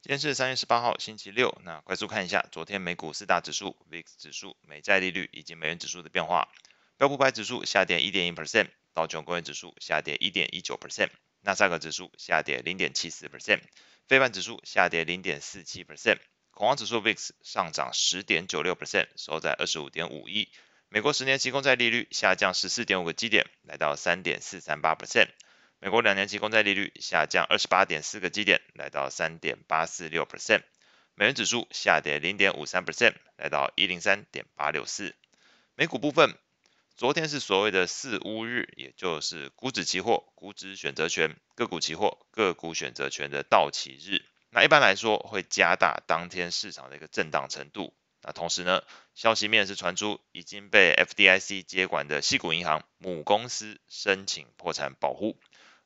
今天是三月十八号，星期六。那快速看一下昨天美股四大指数、VIX 指数、美债利率以及美元指数的变化。标普百指数下跌一点一 percent，道琼工业指数下跌一点一九 percent，纳斯达克指数下跌零点七四 percent，非半指数下跌零点四七 percent，恐慌指数 VIX 上涨十点九六 percent，收在二十五点五一。美国十年期公债利率下降十四点五个基点，来到三点四三八 percent。美国两年期公债利率下降二十八点四个基点，来到三点八四六 percent。美元指数下跌零点五三 percent，来到一零三点八六四。美股部分，昨天是所谓的四巫日，也就是股指期货、股指选择权、个股期货、个股选择权的到期日。那一般来说会加大当天市场的一个震荡程度。那同时呢，消息面是传出已经被 FDIC 接管的西谷银行母公司申请破产保护。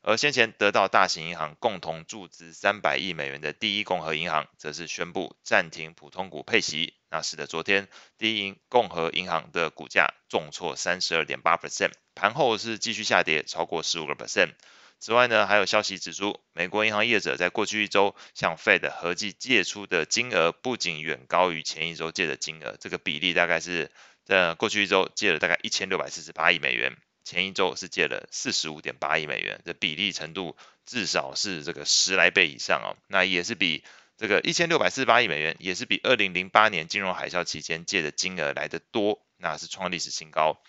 而先前得到大型银行共同注资三百亿美元的第一共和银行，则是宣布暂停普通股配息，那使得昨天第一共和银行的股价重挫三十二点八 percent，盘后是继续下跌超过十五个 percent。此外呢，还有消息指出，美国银行业者在过去一周向 Fed 合计借出的金额，不仅远高于前一周借的金额，这个比例大概是在过去一周借了大概一千六百四十八亿美元。前一周是借了四十五点八亿美元，这比例程度至少是这个十来倍以上哦。那也是比这个一千六百四十八亿美元，也是比二零零八年金融海啸期间借的金额来得多，那是创历史新高。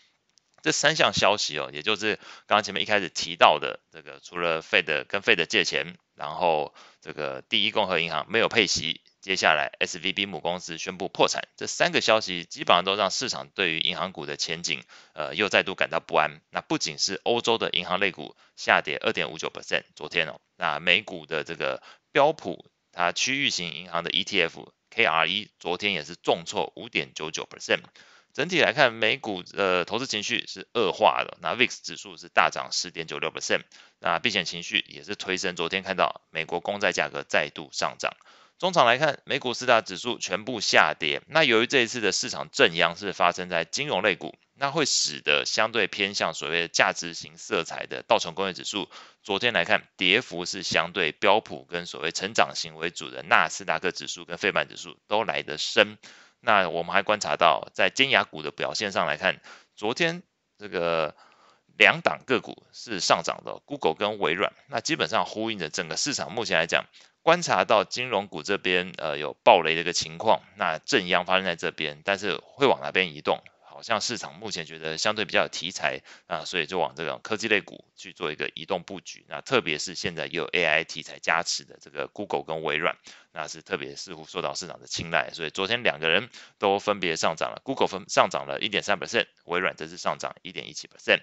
这三项消息哦，也就是刚刚前面一开始提到的这个，除了 Fed 跟 Fed 借钱，然后这个第一共和银行没有配息。接下来，SVB 母公司宣布破产，这三个消息基本上都让市场对于银行股的前景，呃，又再度感到不安。那不仅是欧洲的银行类股下跌二点五九 percent，昨天哦，那美股的这个标普它区域型银行的 ETF KRE 昨天也是重挫五点九九 percent。整体来看，美股的投资情绪是恶化的。那 VIX 指数是大涨十点九六 percent，那避险情绪也是推升。昨天看到美国公债价格再度上涨。中场来看，美股四大指数全部下跌。那由于这一次的市场震央是发生在金融类股，那会使得相对偏向所谓的价值型色彩的道琼工业指数，昨天来看跌幅是相对标普跟所谓成长型为主的纳斯达克指数跟费曼指数都来得深。那我们还观察到，在尖牙股的表现上来看，昨天这个两档个股是上涨的，Google 跟微软，那基本上呼应着整个市场目前来讲。观察到金融股这边呃有暴雷的一个情况，那正央发生在这边，但是会往哪边移动？好像市场目前觉得相对比较有题材啊，所以就往这种科技类股去做一个移动布局。那特别是现在有 AI 题材加持的这个 Google 跟微软，那是特别似乎受到市场的青睐，所以昨天两个人都分别上涨了，Google 分上涨了一点三 percent，微软则是上涨一点一七 percent。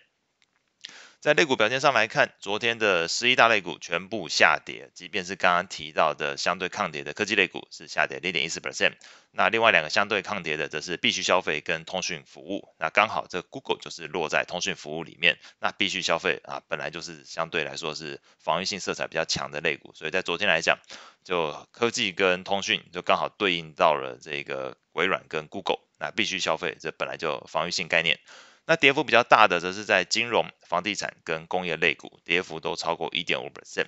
在类股表现上来看，昨天的十一大类股全部下跌，即便是刚刚提到的相对抗跌的科技类股是下跌零点一四 percent。那另外两个相对抗跌的则是必须消费跟通讯服务。那刚好这 Google 就是落在通讯服务里面。那必须消费啊，本来就是相对来说是防御性色彩比较强的类股，所以在昨天来讲，就科技跟通讯就刚好对应到了这个微软跟 Google。那必须消费这本来就防御性概念。那跌幅比较大的，则是在金融、房地产跟工业类股，跌幅都超过一点五 percent。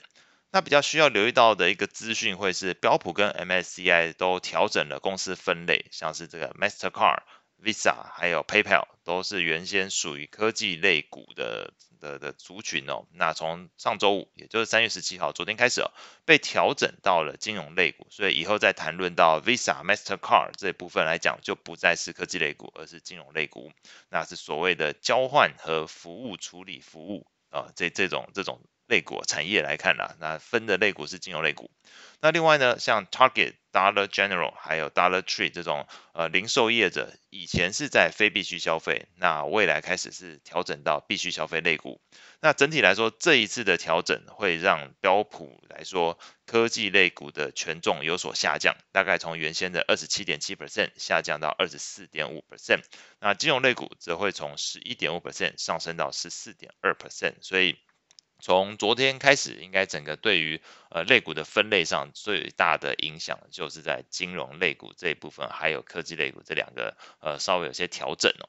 那比较需要留意到的一个资讯，会是标普跟 MSCI 都调整了公司分类，像是这个 Mastercard。Visa 还有 PayPal 都是原先属于科技类股的的的族群哦。那从上周五，也就是三月十七号，昨天开始哦，被调整到了金融类股。所以以后再谈论到 Visa、Mastercard 这一部分来讲，就不再是科技类股，而是金融类股。那是所谓的交换和服务处理服务啊，这这种这种类股产业来看啦，那分的类股是金融类股。那另外呢，像 Target、Dollar General 还有 Dollar Tree 这种呃零售业者，以前是在非必需消费，那未来开始是调整到必需消费类股。那整体来说，这一次的调整会让标普来说科技类股的权重有所下降，大概从原先的二十七点七 percent 下降到二十四点五 percent。那金融类股则会从十一点五 percent 上升到十四点二 percent。所以。从昨天开始，应该整个对于呃类股的分类上最大的影响，就是在金融类股这一部分，还有科技类股这两个呃稍微有些调整哦。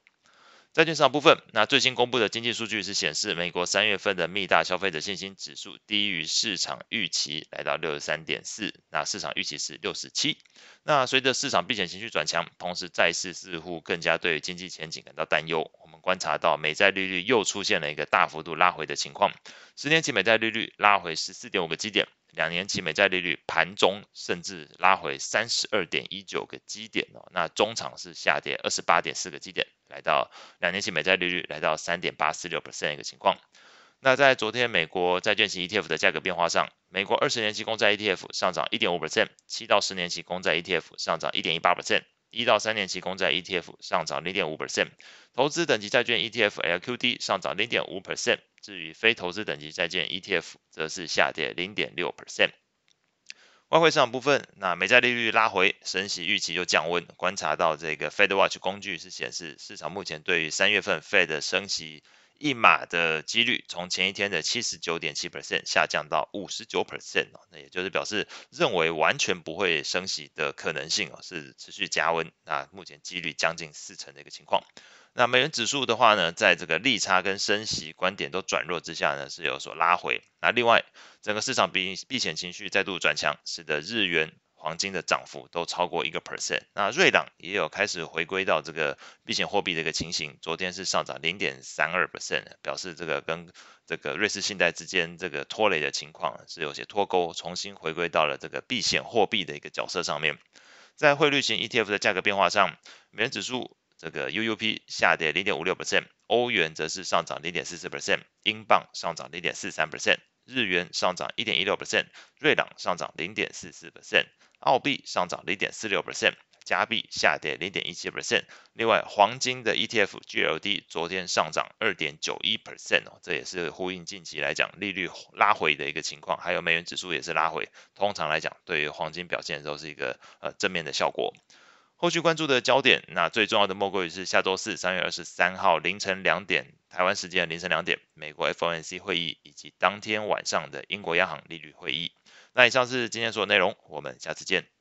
债券市场部分，那最新公布的经济数据是显示，美国三月份的密大消费者信心指数低于市场预期，来到六十三点四，那市场预期是六十七。那随着市场避险情绪转强，同时债市似乎更加对经济前景感到担忧。我们观察到美债利率又出现了一个大幅度拉回的情况，十年期美债利率拉回十四点五个基点。两年期美债利率盘中甚至拉回三十二点一九个基点哦，那中场是下跌二十八点四个基点，来到两年期美债利率来到三点八四六 percent 一个情况。那在昨天美国债券型 ETF 的价格变化上，美国二十年期公债 ETF 上涨一点五 percent，七到十年期公债 ETF 上涨一点一八 percent，一到三年期公债 ETF 上涨零点五 percent，投资等级债券 ETF LQD 上涨零点五 percent。至于非投资等级债券 ETF，则是下跌零点六 percent。外汇市场部分，那美债利率拉回，升息预期又降温。观察到这个 Fed Watch 工具是显示，市场目前对于三月份 Fed 升息一码的几率，从前一天的七十九点七 percent 下降到五十九 percent，那也就是表示认为完全不会升息的可能性哦是持续加温。那目前几率将近四成的一个情况。那美元指数的话呢，在这个利差跟升息观点都转弱之下呢，是有所拉回。那另外，整个市场避避险情绪再度转强，使得日元、黄金的涨幅都超过一个 percent。那瑞郎也有开始回归到这个避险货币的一个情形，昨天是上涨零点三二 percent，表示这个跟这个瑞士信贷之间这个拖累的情况是有些脱钩，重新回归到了这个避险货币的一个角色上面。在汇率型 ETF 的价格变化上，美元指数。这个 UUP 下跌零点五六 percent，欧元则是上涨零点四四 percent，英镑上涨零点四三 percent，日元上涨一点一六 percent，瑞郎上涨零点四四 percent，澳币上涨零点四六 percent，加币下跌零点一七 percent。另外，黄金的 ETF GLD 昨天上涨二点九一 percent 哦，这也是呼应近期来讲利率拉回的一个情况，还有美元指数也是拉回。通常来讲，对于黄金表现都是一个呃正面的效果。后续关注的焦点，那最重要的莫过于是下周四三月二十三号凌晨两点，台湾时间凌晨两点，美国 FOMC 会议以及当天晚上的英国央行利率会议。那以上是今天所有内容，我们下次见。